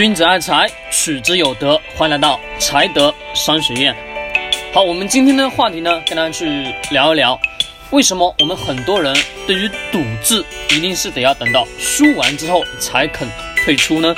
君子爱财，取之有德。欢迎来到财德商学院。好，我们今天的话题呢，跟大家去聊一聊，为什么我们很多人对于赌字一定是得要等到输完之后才肯退出呢？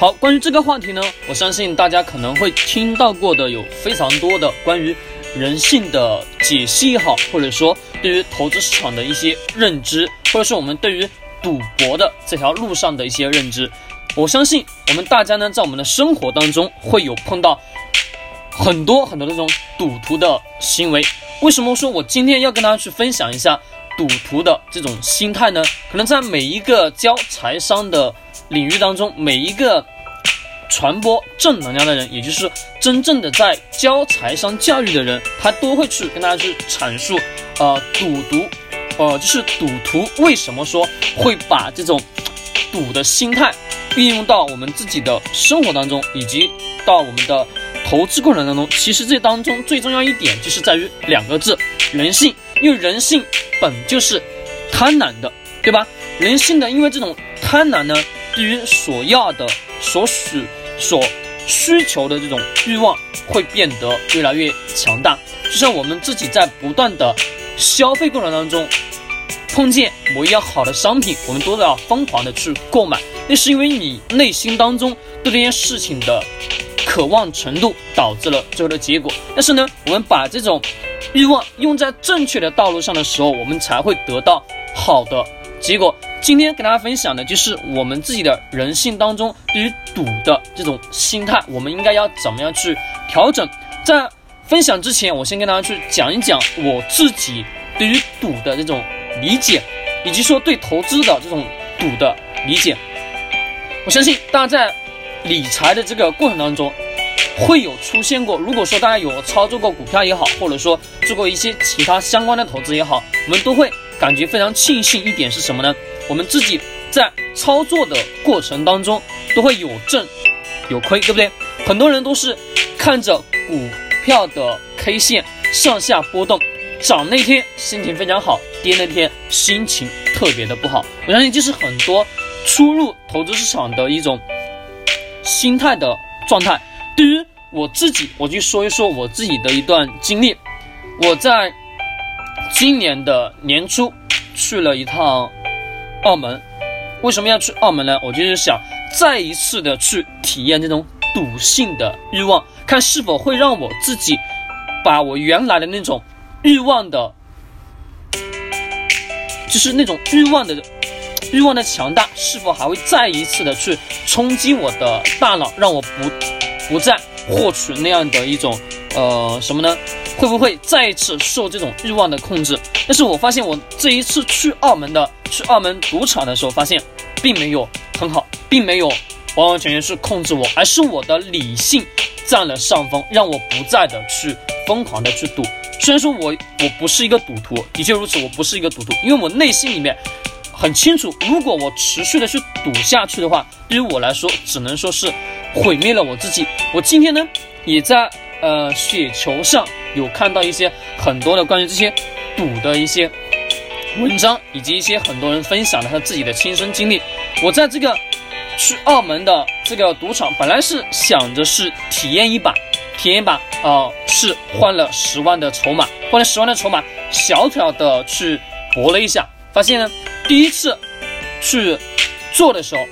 好，关于这个话题呢，我相信大家可能会听到过的有非常多的关于人性的解析也好，或者说对于投资市场的一些认知，或者是我们对于赌博的这条路上的一些认知。我相信我们大家呢，在我们的生活当中会有碰到很多很多这种赌徒的行为。为什么说我今天要跟大家去分享一下赌徒的这种心态呢？可能在每一个教财商的。领域当中，每一个传播正能量的人，也就是真正的在教财商教育的人，他都会去跟大家去阐述，呃，赌徒，呃，就是赌徒为什么说会把这种赌的心态运用到我们自己的生活当中，以及到我们的投资过程当中。其实这当中最重要一点就是在于两个字：人性。因为人性本就是贪婪的，对吧？人性的，因为这种贪婪呢。对于所要的、所属、所需求的这种欲望会变得越来越强大，就像我们自己在不断的消费过程当中，碰见某一样好的商品，我们都要疯狂的去购买，那是因为你内心当中对这件事情的渴望程度导致了最后的结果。但是呢，我们把这种欲望用在正确的道路上的时候，我们才会得到好的结果。今天跟大家分享的就是我们自己的人性当中对于赌的这种心态，我们应该要怎么样去调整？在分享之前，我先跟大家去讲一讲我自己对于赌的这种理解，以及说对投资的这种赌的理解。我相信大家在理财的这个过程当中，会有出现过。如果说大家有操作过股票也好，或者说做过一些其他相关的投资也好，我们都会感觉非常庆幸一点是什么呢？我们自己在操作的过程当中都会有挣有亏，对不对？很多人都是看着股票的 K 线上下波动，涨那天心情非常好，跌那天心情特别的不好。我相信这是很多初入投资市场的一种心态的状态。对于我自己，我就说一说我自己的一段经历。我在今年的年初去了一趟。澳门为什么要去澳门呢？我就是想再一次的去体验这种赌性的欲望，看是否会让我自己把我原来的那种欲望的，就是那种欲望的欲望的强大，是否还会再一次的去冲击我的大脑，让我不不再获取那样的一种呃什么呢？会不会再一次受这种欲望的控制？但是我发现我这一次去澳门的。去澳门赌场的时候，发现并没有很好，并没有完完全全是控制我，而是我的理性占了上风，让我不再的去疯狂的去赌。虽然说我我不是一个赌徒，的确如此，我不是一个赌徒，因为我内心里面很清楚，如果我持续的去赌下去的话，对于我来说，只能说是毁灭了我自己。我今天呢，也在呃雪球上有看到一些很多的关于这些赌的一些。文章以及一些很多人分享的他自己的亲身经历。我在这个去澳门的这个赌场，本来是想着是体验一把，体验一把，呃，是换了十万的筹码，换了十万的筹码，小小的去搏了一下，发现呢，第一次去做的时候，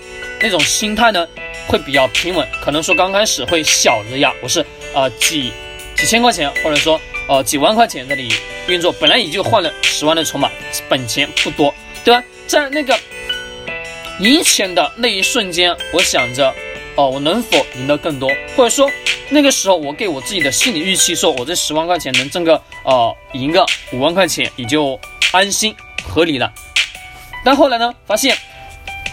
那种心态呢会比较平稳，可能说刚开始会小着压，我是呃几几千块钱，或者说呃几万块钱这里。运作本来也就换了十万的筹码，本钱不多，对吧？在那个赢钱的那一瞬间，我想着，哦，我能否赢得更多？或者说，那个时候我给我自己的心理预期，说我这十万块钱能挣个，呃，赢个五万块钱，也就安心合理了。但后来呢，发现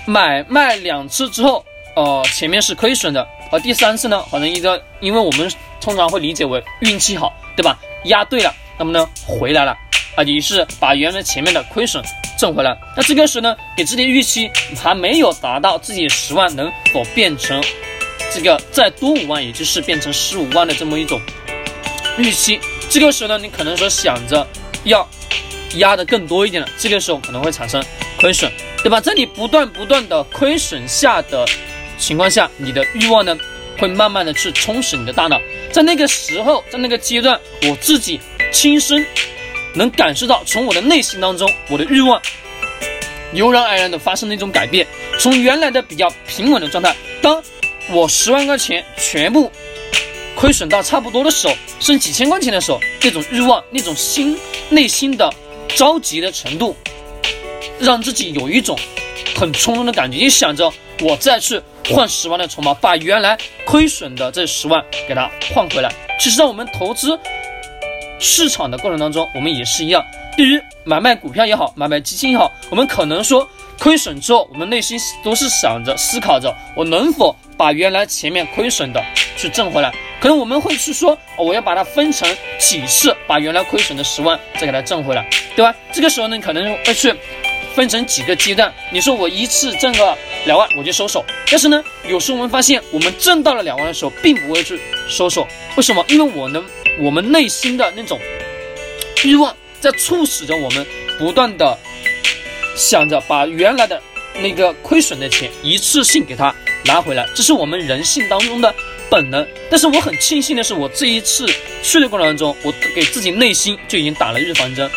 买卖两次之后，呃，前面是亏损的，而第三次呢，好像一个，因为我们通常会理解为运气好，对吧？压对了。那么呢，回来了啊，你是把原来前面的亏损挣回来。那这个时候呢，给自己预期还没有达到，自己十万能否变成这个再多五万，也就是变成十五万的这么一种预期。这个时候呢，你可能说想着要压的更多一点了，这个时候可能会产生亏损，对吧？在你不断不断的亏损下的情况下，你的欲望呢会慢慢的去充实你的大脑。在那个时候，在那个阶段，我自己亲身能感受到，从我的内心当中，我的欲望油然而然的发生了一种改变，从原来的比较平稳的状态，当我十万块钱全部。亏损到差不多的时候，剩几千块钱的时候，那种欲望、那种心内心的着急的程度，让自己有一种很冲动的感觉，你想着我再去换十万的筹码，把原来亏损的这十万给它换回来。其实，在我们投资市场的过程当中，我们也是一样。对于买卖股票也好，买卖基金也好，我们可能说亏损之后，我们内心都是想着、思考着，我能否把原来前面亏损的去挣回来。可能我们会去说，我要把它分成几次，把原来亏损的十万再给它挣回来，对吧？这个时候呢，可能会去分成几个阶段。你说我一次挣个两万我就收手，但是呢，有时候我们发现，我们挣到了两万的时候，并不会去收手。为什么？因为我能，我们内心的那种欲望在促使着我们不断的想着把原来的那个亏损的钱一次性给它拿回来，这是我们人性当中的。本能，但是我很庆幸的是，我这一次去的过程当中，我给自己内心就已经打了预防针。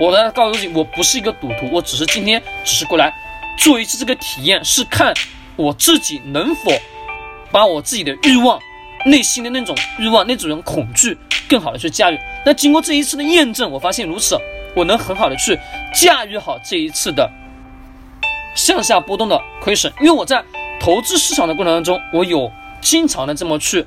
我来告诉自己，我不是一个赌徒，我只是今天只是过来做一次这个体验，是看我自己能否把我自己的欲望、内心的那种欲望、那种恐惧，更好的去驾驭。那经过这一次的验证，我发现如此，我能很好的去驾驭好这一次的向下波动的亏损，因为我在投资市场的过程当中，我有。经常的这么去，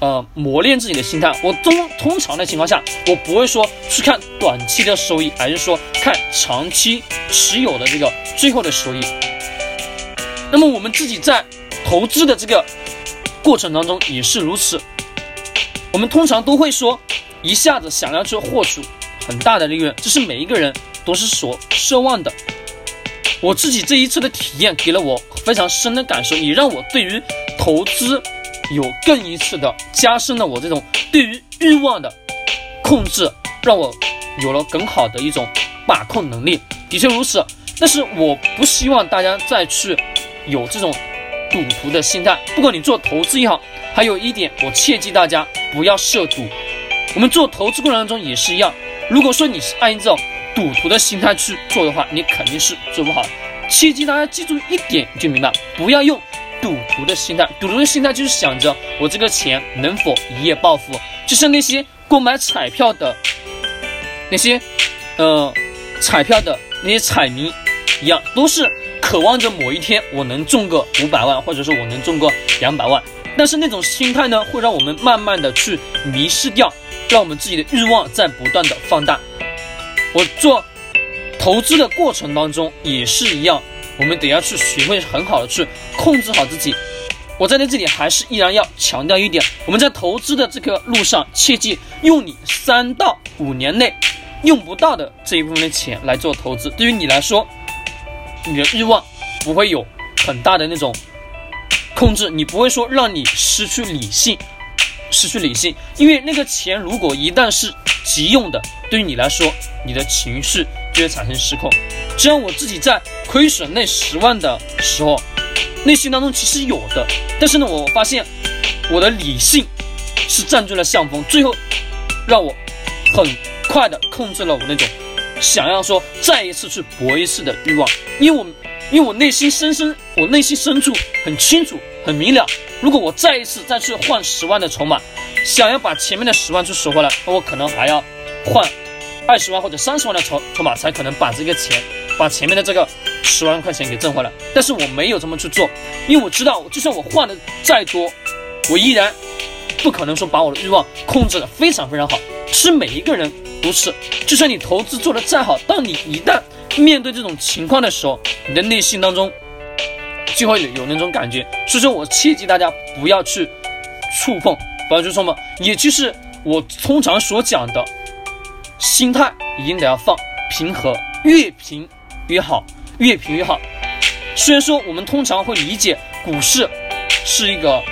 呃，磨练自己的心态。我通通常的情况下，我不会说去看短期的收益，而是说看长期持有的这个最后的收益。那么我们自己在投资的这个过程当中也是如此。我们通常都会说，一下子想要去获取很大的利润，这是每一个人都是所奢望的。我自己这一次的体验给了我非常深的感受，也让我对于。投资有更一次的加深了我这种对于欲望的控制，让我有了更好的一种把控能力。的确如此，但是我不希望大家再去有这种赌徒的心态。不管你做投资也好，还有一点，我切记大家不要涉赌。我们做投资过程当中也是一样，如果说你是按照赌徒的心态去做的话，你肯定是做不好。切记大家记住一点就明白，不要用。赌徒的心态，赌徒的心态就是想着我这个钱能否一夜暴富，就像那些购买彩票的那些，呃，彩票的那些彩民一样，都是渴望着某一天我能中个五百万，或者说我能中个两百万。但是那种心态呢，会让我们慢慢的去迷失掉，让我们自己的欲望在不断的放大。我做投资的过程当中也是一样。我们得要去学会很好的去控制好自己。我站在这里还是依然要强调一点：我们在投资的这个路上，切记用你三到五年内用不到的这一部分的钱来做投资。对于你来说，你的欲望不会有很大的那种控制，你不会说让你失去理性，失去理性。因为那个钱如果一旦是急用的，对于你来说，你的情绪就会产生失控。只要我自己在亏损那十万的时候，内心当中其实有的，但是呢，我发现我的理性是占据了上风，最后让我很快的控制了我那种想要说再一次去搏一次的欲望，因为我因为我内心深深，我内心深处很清楚、很明了，如果我再一次再去换十万的筹码，想要把前面的十万去收回来，那我可能还要换二十万或者三十万的筹筹码，才可能把这个钱。把前面的这个十万块钱给挣回来，但是我没有这么去做，因为我知道，就算我换的再多，我依然不可能说把我的欲望控制的非常非常好。是每一个人都是，就算你投资做的再好，当你一旦面对这种情况的时候，你的内心当中就会有有那种感觉。所以说我切记大家不要去触碰，不要去触碰，也就是我通常所讲的心态一定得要放平和，越平。越好，越平越好。虽然说我们通常会理解股市是一个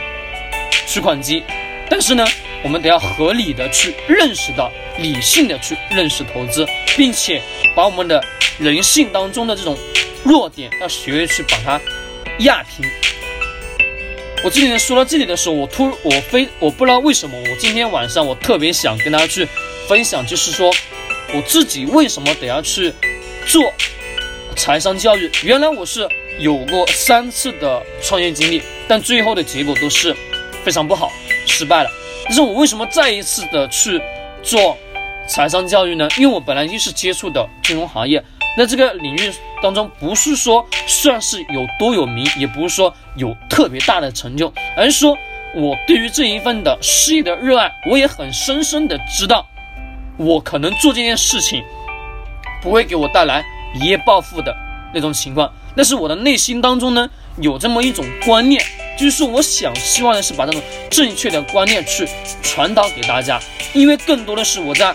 取款机，但是呢，我们得要合理的去认识到，理性的去认识投资，并且把我们的人性当中的这种弱点，要学会去把它压平。我今天说到这里的时候，我突我非我不知道为什么，我今天晚上我特别想跟大家去分享，就是说我自己为什么得要去做财商教育。原来我是有过三次的创业经历，但最后的结果都是非常不好，失败了。但是我为什么再一次的去做财商教育呢？因为我本来就是接触的金融行业，那这个领域当中不是说算是有多有名，也不是说有特别大的成就，而是说我对于这一份的事业的热爱，我也很深深的知道，我可能做这件事情不会给我带来一夜暴富的那种情况，但是我的内心当中呢，有这么一种观念。就是我想希望的是把这种正确的观念去传导给大家，因为更多的是我在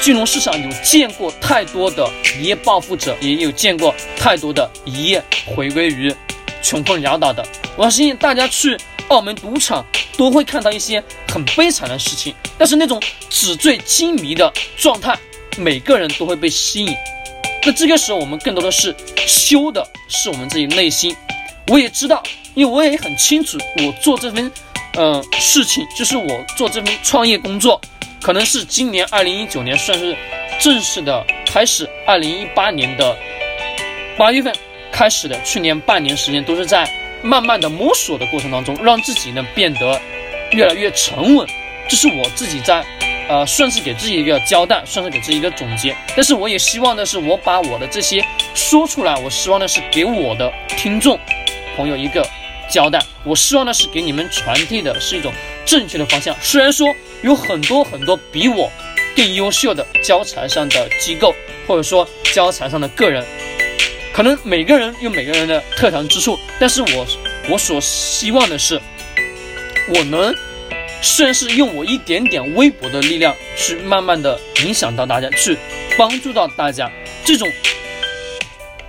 金融市场有见过太多的一夜暴富者，也有见过太多的一夜回归于穷困潦倒的。我相信大家去澳门赌场都会看到一些很悲惨的事情，但是那种纸醉金迷的状态，每个人都会被吸引。那这个时候，我们更多的是修的是我们自己内心。我也知道。因为我也很清楚，我做这份，呃，事情就是我做这份创业工作，可能是今年二零一九年算是正式的开始，二零一八年的八月份开始的，去年半年时间都是在慢慢的摸索的过程当中，让自己呢变得越来越沉稳，这是我自己在，呃，算是给自己一个交代，算是给自己一个总结。但是我也希望的是，我把我的这些说出来，我希望的是给我的听众朋友一个。交代，我希望的是给你们传递的是一种正确的方向。虽然说有很多很多比我更优秀的教材上的机构，或者说教材上的个人，可能每个人有每个人的特长之处，但是我我所希望的是，我能虽然是用我一点点微薄的力量去慢慢的影响到大家，去帮助到大家，这种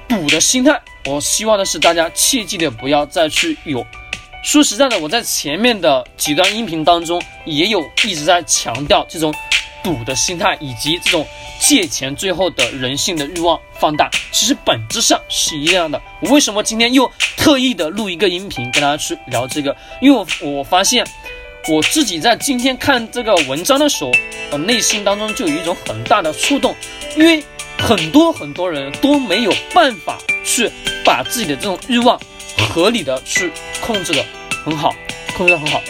赌的心态。我希望的是，大家切记的不要再去有。说实在的，我在前面的几段音频当中也有一直在强调这种赌的心态，以及这种借钱最后的人性的欲望放大，其实本质上是一样的。我为什么今天又特意的录一个音频跟大家去聊这个？因为我我发现我自己在今天看这个文章的时候，我，内心当中就有一种很大的触动，因为很多很多人都没有办法去。把自己的这种欲望合理的去控制的很好，控制的很好。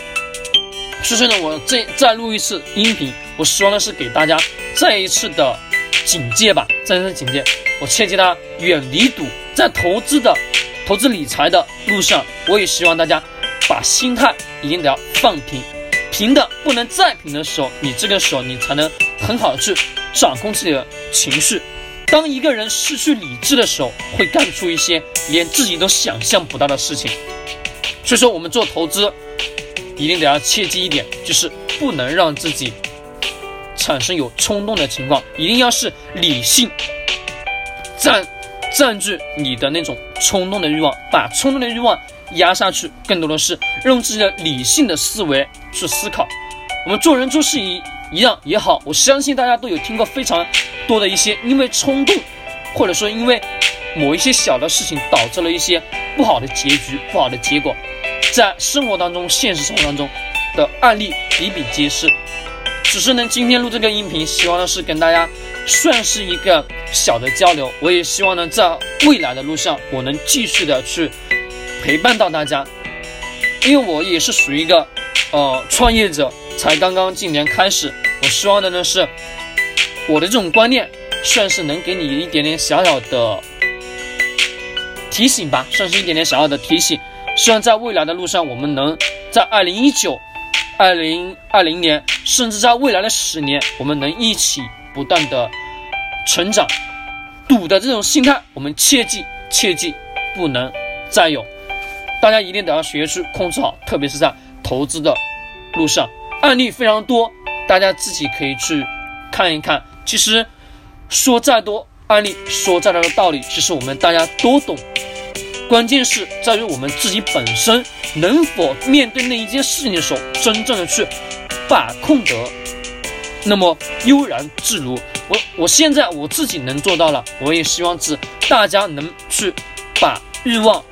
所以说呢，我这再录一次音频，我希望的是给大家再一次的警戒吧，再一次警戒。我切记大家远离赌，在投资的、投资理财的路上，我也希望大家把心态一定得要放平，平的不能再平的时候，你这个时候你才能很好的去掌控自己的情绪。当一个人失去理智的时候，会干出一些连自己都想象不到的事情。所以说，我们做投资一定得要切记一点，就是不能让自己产生有冲动的情况，一定要是理性占占据你的那种冲动的欲望，把冲动的欲望压下去，更多的是用自己的理性的思维去思考。我们做人做事一一样也好，我相信大家都有听过非常。多的一些，因为冲动，或者说因为某一些小的事情，导致了一些不好的结局、不好的结果，在生活当中、现实生活当中的案例比比皆是。只是呢，今天录这个音频，希望呢是跟大家算是一个小的交流。我也希望呢，在未来的路上，我能继续的去陪伴到大家，因为我也是属于一个呃创业者，才刚刚今年开始。我希望的呢是。我的这种观念算是能给你一点点小小的提醒吧，算是一点点小小的提醒。希望在未来的路上，我们能在二零一九、二零二零年，甚至在未来的十年，我们能一起不断的成长。赌的这种心态，我们切记切记不能再有。大家一定得要学去控制好，特别是在投资的路上，案例非常多，大家自己可以去看一看。其实说再多案例，说再多的道理，其实我们大家都懂。关键是在于我们自己本身能否面对那一件事情的时候，真正的去把控得那么悠然自如。我我现在我自己能做到了，我也希望是大家能去把欲望，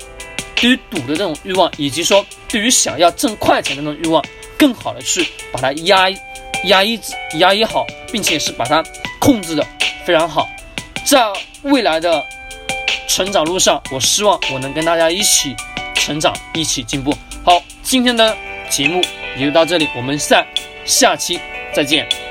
对于赌的这种欲望，以及说对于想要挣快钱的那种欲望，更好的去把它压压抑压抑好，并且是把它控制的非常好。在未来的成长路上，我希望我能跟大家一起成长，一起进步。好，今天的节目也就到这里，我们下下期再见。